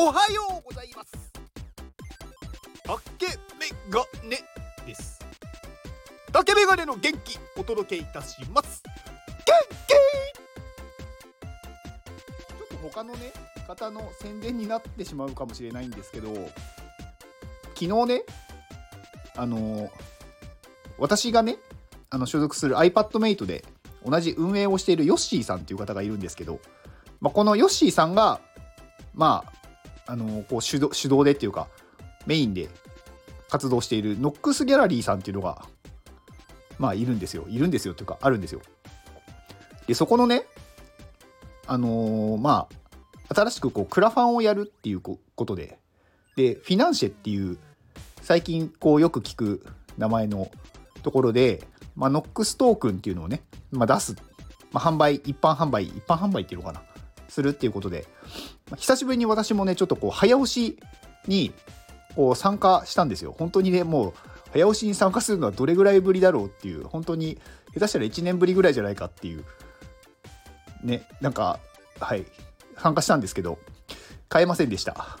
おはようございます。竹メガネです。竹メガネの元気お届けいたします。元気ちょっと他のね方の宣伝になってしまうかもしれないんですけど昨日ねあの私がねあの所属する iPadMate で同じ運営をしているヨッシーさんっていう方がいるんですけど、まあ、このヨッシーさんがまああのこう主導主導でっていうかメインで活動しているノックスギャラリーさんっていうのがまあいるんですよ。いるんですよっていうかあるんですよ。でそこのねあのーまあ新しくこうクラファンをやるっていうことででフィナンシェっていう最近こうよく聞く名前のところで、まあ、ノックストークンっていうのをね、まあ、出す、まあ、販売一般販売一般販売っていうのかな。するっていうことで、久しぶりに私もねちょっとこう早押しにこう参加したんですよ。本当にねもう早押しに参加するのはどれぐらいぶりだろうっていう本当に下手したら1年ぶりぐらいじゃないかっていうねなんかはい参加したんですけど買えませんでした。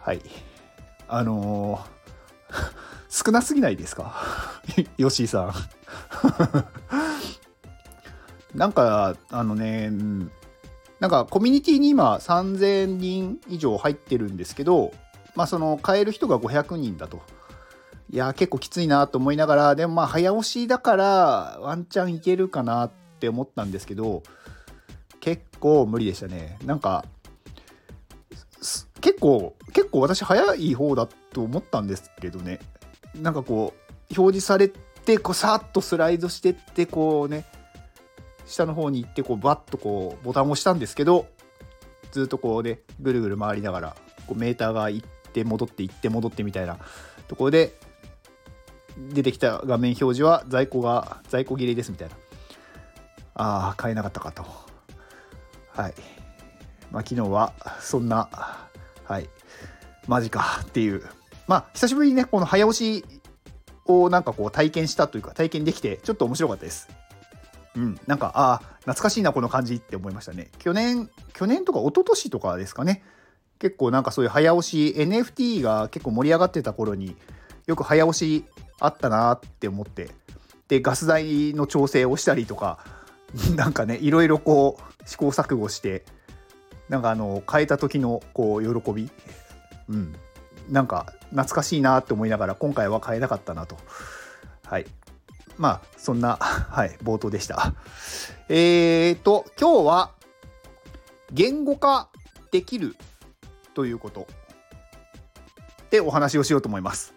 はい。あのー、少なすぎないですか？吉井さん。なんかあのね、うんなんかコミュニティに今3000人以上入ってるんですけど、まあその買える人が500人だと。いや結構きついなと思いながらでもまあ早押しだからワンチャンいけるかなって思ったんですけど結構無理でしたねなんか結構結構私早い方だと思ったんですけどねなんかこう表示されてこうさっとスライドしてってこうね下の方に行ってこうバッとこうボタンを押したんですけどずっとこうねぐるぐる回りながらこうメーターが行って戻って行って戻ってみたいなところで出てきた画面表示は在庫が在庫切れですみたいな。ああ買えなかったかと。はい。まあ昨日はそんなはい。マジかっていう。まあ久しぶりにねこの早押しをなんかこう体験したというか体験できてちょっと面白かったです。うん、なんかああ懐かしいなこの感じって思いましたね。去年去年とか一昨年とかですかね。結構なんかそういう早押し NFT が結構盛り上がってた頃によく早押しあったなって思って。でガス代の調整をしたりとか なんかねいろいろこう試行錯誤してなんかあの変えた時のこう喜び。うん。なんか懐かしいなって思いながら今回は変えなかったなと。はい。まあ、そんな、はい、冒頭でした。えーと、今日は、言語化できるということでお話をしようと思います。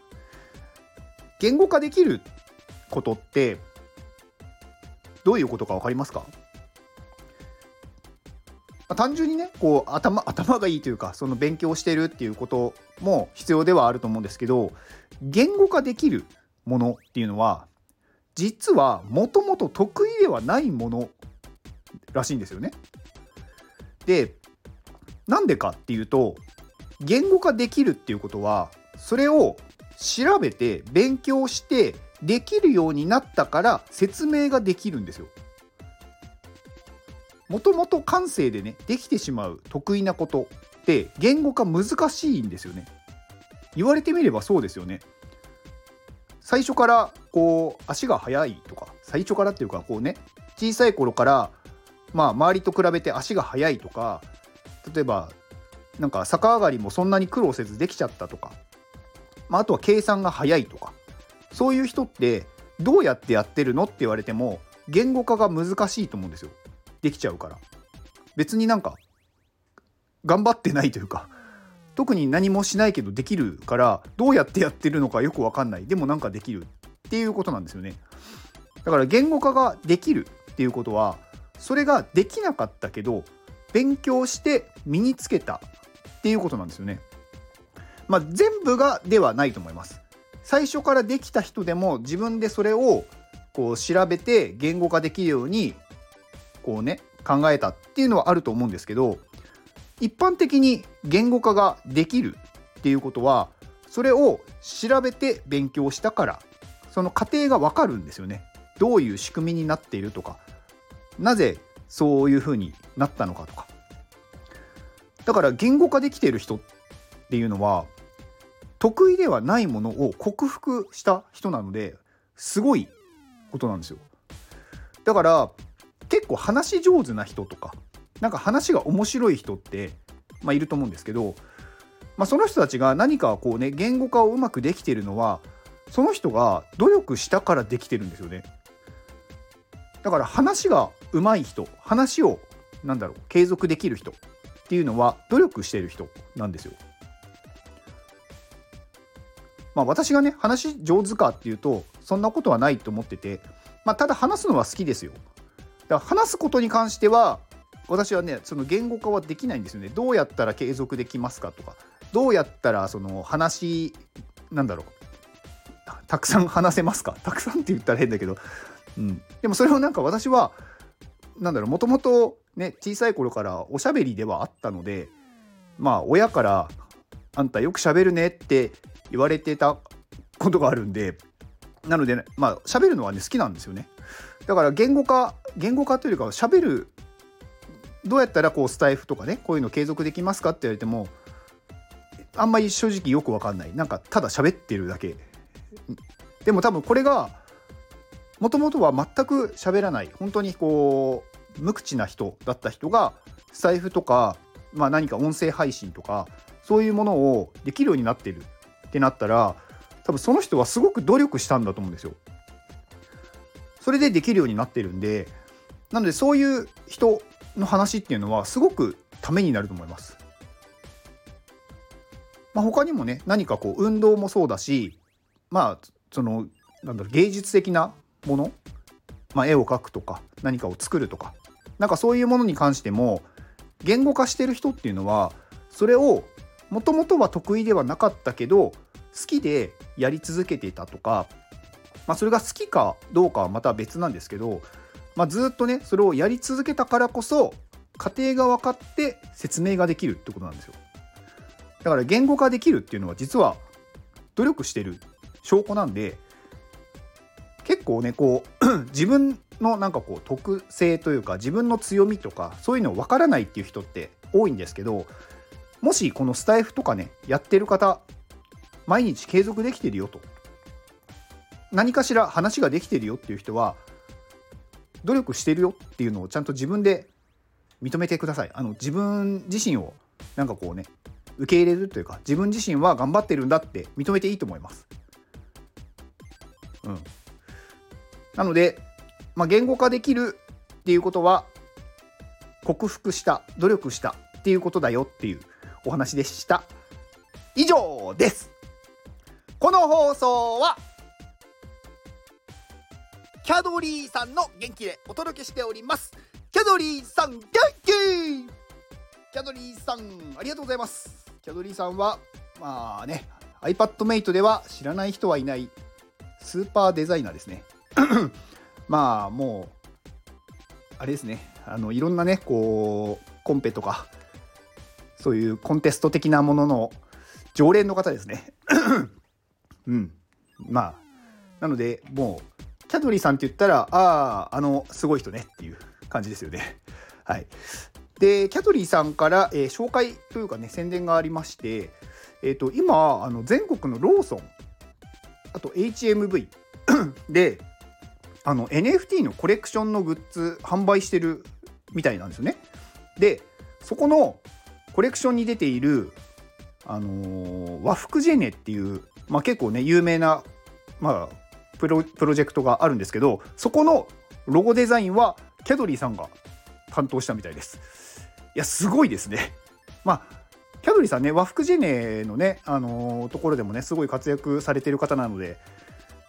言語化できることって、どういうことか分かりますか、単純にねこう頭頭がいいというかその勉強してるっていうことも必要ではあると思うんですけど言語化できるものっていうのは実はもともと得意ではないものらしいんですよね。でなんでかっていうと言語化できるっていうことはそれを調べて勉強してできるようになったから説明ができるんですよ。もともと感性でねできてしまう得意なことって言語化難しいんですよね。言われてみればそうですよね。最初からこう足が速いとか最初からっていうかこうね小さい頃からまあ周りと比べて足が速いとか例えばなんか逆上がりもそんなに苦労せずできちゃったとか、まあ、あとは計算が速いとかそういう人ってどうやってやってるのって言われても言語化が難しいと思うんですよ。できちゃうから。別になんか頑張ってないというか特に何もしないけどできるからどうやってやってるのかよく分かんない。でもなんかできる。っていうことなんですよね。だから言語化ができるっていうことはそれができなかったけど勉強して身につけたっていうことなんですよね。まあ全部がではないと思います。最初からできた人でも自分でそれをこう調べて言語化できるようにこうね考えたっていうのはあると思うんですけど一般的に言語化ができるっていうことはそれを調べて勉強したからその過程がわかるんですよね。どういう仕組みになっているとかなぜそういうふうになったのかとか。だから言語化できている人っていうのは得意ではないものを克服した人なのですごいことなんですよ。だから結構話し上手な人とかなんか話が面白い人って、まあ、いると思うんですけど、まあ、その人たちが何かこうね言語化をうまくできているのはその人が努力したからできてるんですよね。だから話が上手い人話をなんだろう継続できる人っていうのは努力してる人なんですよ。まあ私がね話上手かっていうとそんなことはないと思ってて、まあ、ただ話すのは好きですよ。だから話すことに関しては私はねその言語化はできないんですよね。どうやったら継続できますかとかどうやったらその話なんだろうたくさん話せますか？たくさんって言ったら変だけど、うん、でもそれをなんか私はなんだろうもともとね小さい頃からおしゃべりではあったのでまあ親から「あんたよくしゃべるね」って言われてたことがあるんでなので、ね、まあ喋るのはね好きなんですよね。だから言語化言語化というか喋るどうやったらこうスタイフとかねこういうの継続できますかって言われてもあんまり正直よく分かんない。なんかただ喋ってるだけ。でも多分これがもともとは全く喋らない本当にこう無口な人だった人が財布とか、まあ、何か音声配信とかそういうものをできるようになってるってなったら多分その人はすごく努力したんだと思うんですよ。それでできるようになってるんでなのでそういう人の話っていうのはすごくためになると思います。まあ、他にもね何かこう運動もそうだしまあそのなんだろう芸術的なもの、まあ、絵を描くとか何かを作るとかなんかそういうものに関しても言語化してる人っていうのはそれをもともとは得意ではなかったけど好きでやり続けていたとか、まあ、それが好きかどうかはまた別なんですけど、まあ、ずっとねそれをやり続けたからこそ過程が分かって説明ができるってことなんですよ。だから言語化できるっていうのは実は努力してる証拠なんで結構ねこう 自分のなんかこう特性というか自分の強みとかそういうの分からないっていう人って多いんですけどもしこのスタイフとかねやってる方毎日継続できてるよと何かしら話ができてるよっていう人は努力してるよっていうのをちゃんと自分で認めてください。あの自分自身をなんかこうね受け入れるというか自分自身は頑張ってるんだって認めていいと思います。うん。なので、まあ、言語化できるっていうことは克服した努力したっていうことだよっていうお話でした。以上です。この放送はキャドリーさんの元気でお届けしております。キャドリーさん元気。キャドリーさんありがとうございます。キャドリーさんはまあね iPadMate では知らない人はいない。スーパーデザイナーですね。まあもうあれですね。あのいろんなねこうコンペとかそういうコンテスト的なものの常連の方ですね。うん。まあなのでもうキャドリーさんって言ったらあああのすごい人ねっていう感じですよね。はい。でキャドリーさんから、えー、紹介というかね宣伝がありましてえー、と今あの全国のローソンあと HMV であの NFT のコレクションのグッズ販売してるみたいなんですよね。でそこのコレクションに出ている、あのー、和服ジェネっていう、まあ、結構ね有名な、まあ、プロプロジェクトがあるんですけどそこのロゴデザインはキャドリーさんが担当したみたいです。いやすごいですね。まあキャドリさんね和服ジェネのね、あのー、ところでもねすごい活躍されてる方なので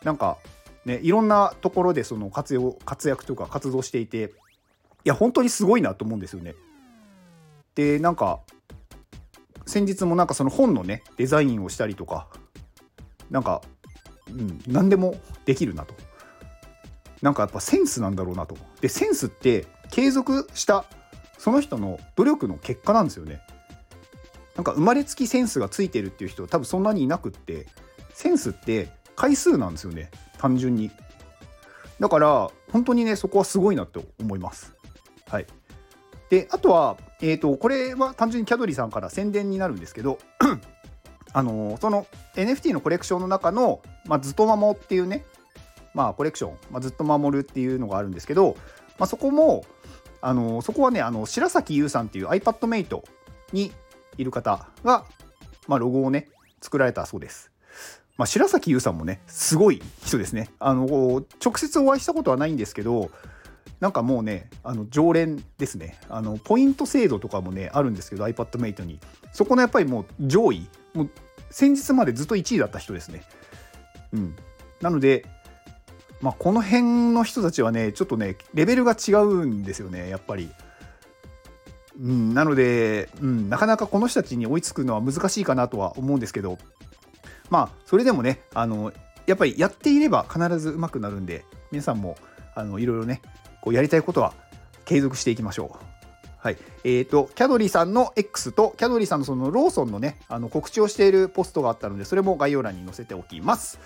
なんかね、いろんなところでその活用活躍とか活動していていや本当にすごいなと思うんですよね。でなんか先日もなんかその本のねデザインをしたりとかなんか、うん、何でもできるなと。なんかやっぱセンスなんだろうなと。でセンスって継続したその人の努力の結果なんですよね。なんか生まれつきセンスがついてるっていう人多分そんなにいなくってセンスって回数なんですよね。単純に。だから本当にねそこはすごいなって思います。はい。であとは、えーと、これは単純にキャドリさんから宣伝になるんですけど あのその NFT のコレクションの中の、まあ、ずっと守っていうね、まあ、コレクション、まあ、ずっと守るっていうのがあるんですけど、まあ、そこもあのそこはねあの白崎優さんっていう iPadMate にいる方が、まあ、ロゴをね作られたそうです。まあ、白崎優さんもねすごい人ですね。あの直接お会いしたことはないんですけどなんかもうねあの常連ですね。あのポイント制度とかもねあるんですけど iPadMate に。そこのやっぱりもう上位。もう先日までずっと1位だった人ですね。うん。なのでまあこの辺の人たちはねちょっとねレベルが違うんですよねやっぱり。うん、なので、うん、なかなかこの人たちに追いつくのは難しいかなとは思うんですけどまあそれでもねあのやっぱりやっていれば必ず上手くなるんで皆さんもあのいろいろねこうやりたいことは継続していきましょう。はい。えっ、ー、と、キャドリーさんの X と、キャドリーさんのそのローソンのね、あの告知をしているポストがあったので、それも概要欄に載せておきます。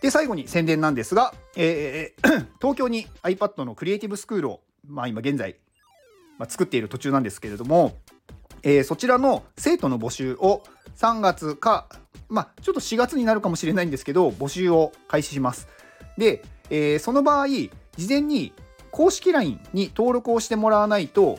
で、最後に宣伝なんですが、えー、東京に iPad のクリエイティブスクールを、まあ今現在、まあ、作っている途中なんですけれども、えー、そちらの生徒の募集を3月か、まあちょっと4月になるかもしれないんですけど、募集を開始します。で、えー、その場合、事前に公式 LINE に登録をしてもらわないと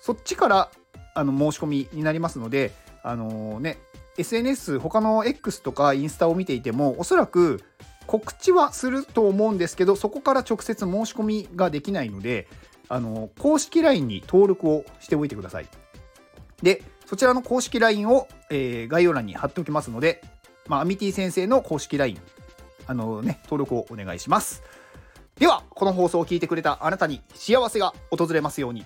そっちからあの申し込みになりますのであのー、ね SNS 他の X とかインスタを見ていてもおそらく告知はすると思うんですけどそこから直接申し込みができないのであの公式 LINE に登録をしておいてください。でそちらの公式 LINE を、えー、概要欄に貼っておきますので、まあ、アミティ先生の公式 LINE あのね登録をお願いします。ではこの放送を聞いてくれたあなたに幸せが訪れますように。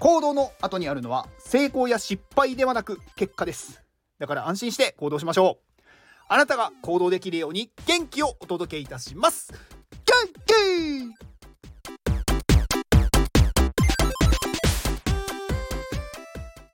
行動の後にあるのは成功や失敗ではなく結果です。だから安心して行動しましょう。あなたが行動できるように元気をお届けいたします。元気